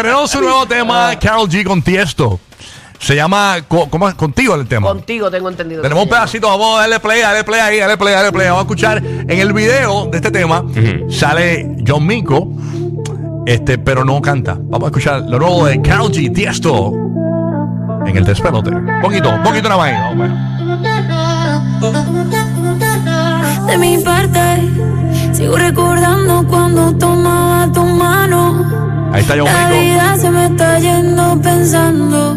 Estrenó su nuevo tema, Carol G con Tiesto. Se llama co- ¿cómo es? Contigo el tema. Contigo tengo entendido. Tenemos un que se llama. pedacito, vamos a darle play, darle play ahí, darle play, darle play. Vamos a escuchar en el video de este tema. Sale John Mico, este, pero no canta. Vamos a escuchar lo nuevo de Carol G, Tiesto, en el despelote. Poquito, poquito nada más. ahí, vamos a ver. De mi parte, sigo recordando cuando tomaba tu mano. Ahí está La vida se me está yendo pensando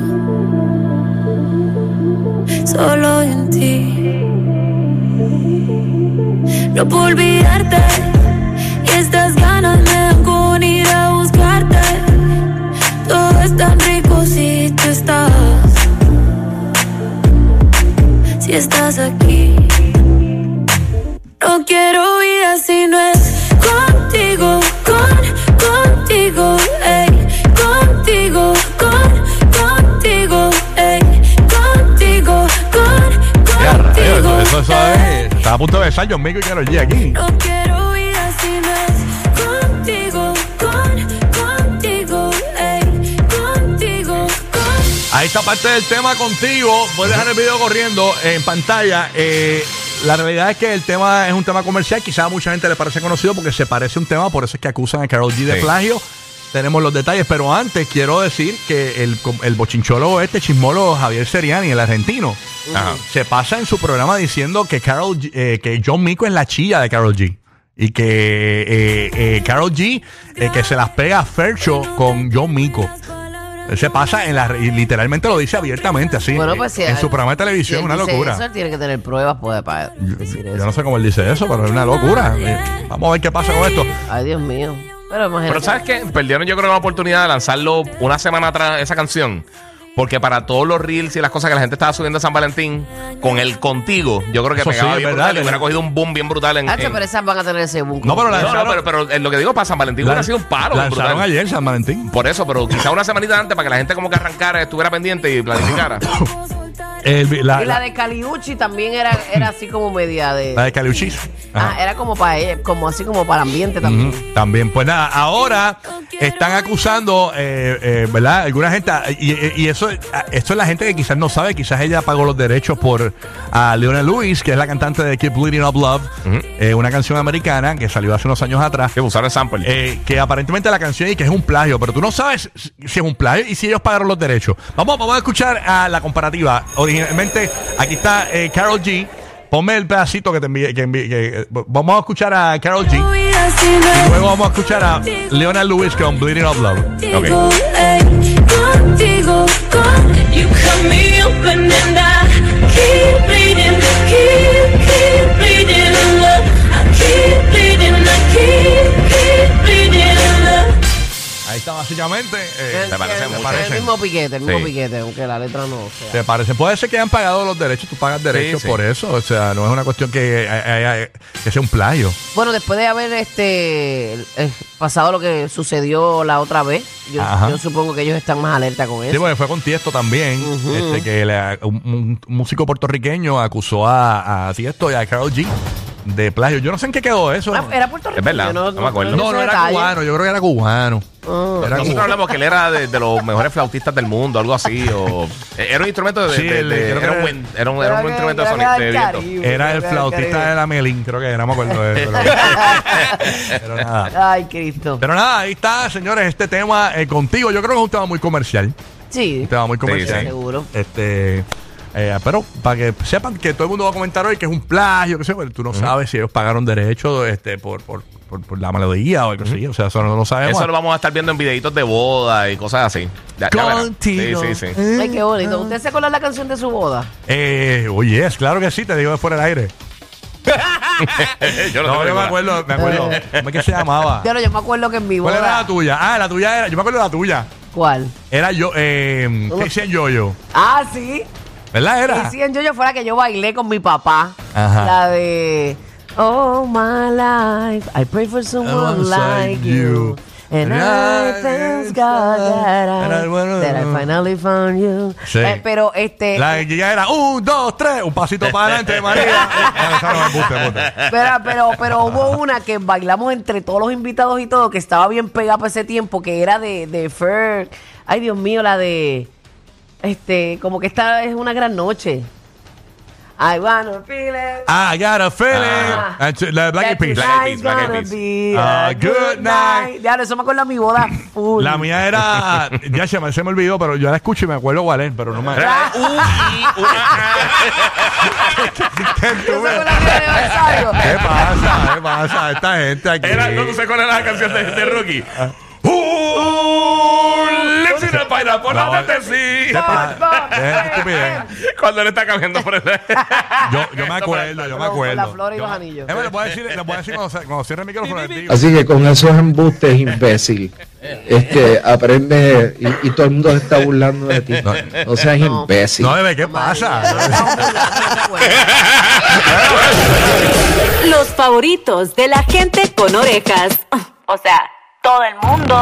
solo en ti. No puedo olvidarte ey. es. Está a punto de besar John Mico y Carol G aquí. No quiero vida si no es contigo, con, contigo, ey, contigo, con. Ahí está parte del tema contigo. Puedes dejar el video corriendo en pantalla. Eh, la realidad es que el tema es un tema comercial. Quizá a mucha gente le parece conocido porque se parece a un tema, por eso es que acusan a Carol G de Sí. plagio. Tenemos los detalles, pero antes quiero decir que el, el bochinchólogo este, chismólogo Javier Seriani, el argentino, Ajá. se pasa en su programa diciendo que Carol G- eh, que John Mico es la chilla de Carol G. Y que eh, eh, Carol G eh, que se las pega a Fercho con John Mico. Él se pasa en la y literalmente lo dice abiertamente así Bueno, pues sí. en su programa de si televisión él una dice locura Eso, él tiene que tener pruebas pues, para decir yo eso. no sé cómo él dice eso pero es una locura Eh, vamos a ver qué pasa con esto Ay, Dios mío. Pero imagínate. Pero ¿sabes qué? Perdieron yo creo la oportunidad de lanzarlo una semana atrás esa canción. Porque para todos los reels y las cosas que la gente estaba subiendo a San Valentín, con el contigo, yo creo que Eso pegaba sí, bien es brutal verdad, y hubiera cogido un boom bien brutal en. Hacho, en- pero esas van a tener ese boom. No, pero la- No, no, pero, pero en lo que digo para San Valentín hubiera sido un paro. lanzaron brutal. ayer San Valentín Por eso, pero quizá una semanita antes para que la gente como que arrancara, estuviera pendiente y planificara. El- la, Y la la- de Caliucci también era, era así como media de. la de Caliuchis Ah, era como para ella, como así como para ambiente también. También, pues nada, ahora están acusando, eh, eh, ¿verdad? Alguna gente, y, y- eso, esto es la gente que quizás no sabe, quizás ella pagó los derechos por a Leona Lewis, que es la cantante de Keep Bleeding Up Love, eh, una canción americana que salió hace unos años atrás. que usaron el sample. eh, que aparentemente la canción y que es un plagio, pero tú no sabes si es un plagio y si ellos pagaron los derechos. Vamos, vamos a escuchar a la comparativa. Originalmente, aquí está eh, Carol G. Ponme el pedacito que te envié. Eh, vamos a escuchar a Carol G. Y luego vamos a escuchar a Leona Lewis con Bleeding Up Love. Básicamente. eh, ¿Te parece el, mucho? el mismo piquete, el mismo Sí. piquete, aunque la letra no sea. ¿Te parece? Puede ser que hayan pagado los derechos, tú pagas derechos sí. por eso. O sea, no es una cuestión que, eh, eh, que sea un plagio. Bueno, después de haber este eh, pasado lo que sucedió la otra vez, yo, Ajá. yo supongo que ellos están más alerta con Sí, eso. porque fue con Tiesto también, este, que un músico puertorriqueño acusó a, a Tiesto y a Carol G de plagio. Yo no sé en qué quedó eso. Ah, era Puerto Rico. Es verdad, no me acuerdo. no, no era cubano, yo creo que era cubano. Era Nosotros cubano. hablamos que él era de, de los mejores flautistas del mundo, algo así. O, eh, era un instrumento de. Sí, de- de- era, un, era- wind- era un, era un instrumento de sonido. era De del viento. Caribe, Era el flautista de la Melín, creo que era, no me acuerdo de eso. Pero, pero nada. Ay, Cristo. Pero nada, ahí está, señores, este tema eh, contigo. Yo creo que es un tema muy comercial. Sí, Un tema muy comercial. sí. seguro. Este. Eh, pero para que sepan que todo el mundo va a comentar hoy que es un plagio, que sé, pero tú no sabes si ellos pagaron derechos este, por, por, por, por la melodía o algo así. O sea, eso no lo sabemos. Eso lo vamos a estar viendo en videitos de boda y cosas así. Ya- ya. Sí, sí, sí. Ay, qué bonito. ¿Usted se acuerda la canción de su boda? Eh, oye, es claro que sí, te digo de fuera del aire. yo no, No, yo me acuerdo, me acuerdo. ¿Cómo es que se llamaba? Yo, no, yo me acuerdo que en mi ¿Cuál boda. era la tuya? Ah, la tuya era, yo me acuerdo de la tuya. ¿Cuál? Era yo, eh, Casey Yoyo. Ah, sí. ¿Verdad era? Y sí, en yo fue la que yo bailé con mi papá. Ajá. La de Oh my life, I pray for someone like you. you. And I thank God that I that I finally found you. Sí. Eh, pero este. La de Giga era un, dos, tres, un pasito para adelante, María. Pero, pero, pero hubo una que bailamos entre todos los invitados y todo, que estaba bien pegada para ese tiempo, que era de, de Fer. Ay, Dios mío, la de. Este, como que esta es una gran noche. I wanna feel it. I got a feeling. Ah. To- La Black Eyed Peas. Black Eyed tonight's Peas, Black Eyed Peas. be Ah, a good night. Ya, eso me acuerdo a mi boda full. La mía era. Ya se me, se me olvidó, pero yo la escucho y me acuerdo cuál es, pero no me. De aniversario. ¿Qué pasa? ¿Qué pasa? Esta gente aquí. Era, no tú sé cuál era la canción de, de Rookie. Uh, lips in the pineapple, No, no, te sí. ¿Qué pasa? Es estupidez. Cuando él está cambiando por el. Yo, yo me acuerdo, yo me Con acuerdo. la flor y los anillos. Es más, le voy a decir, le voy a decir cuando, se- cuando cierre el micrófono. les digo. Así que con esos embustes, imbécil, este, aprende y, y todo el mundo se está burlando de ti. No seas imbécil. No, bebé, ¿qué pasa? Los favoritos de la gente con orejas. O sea, todo el mundo.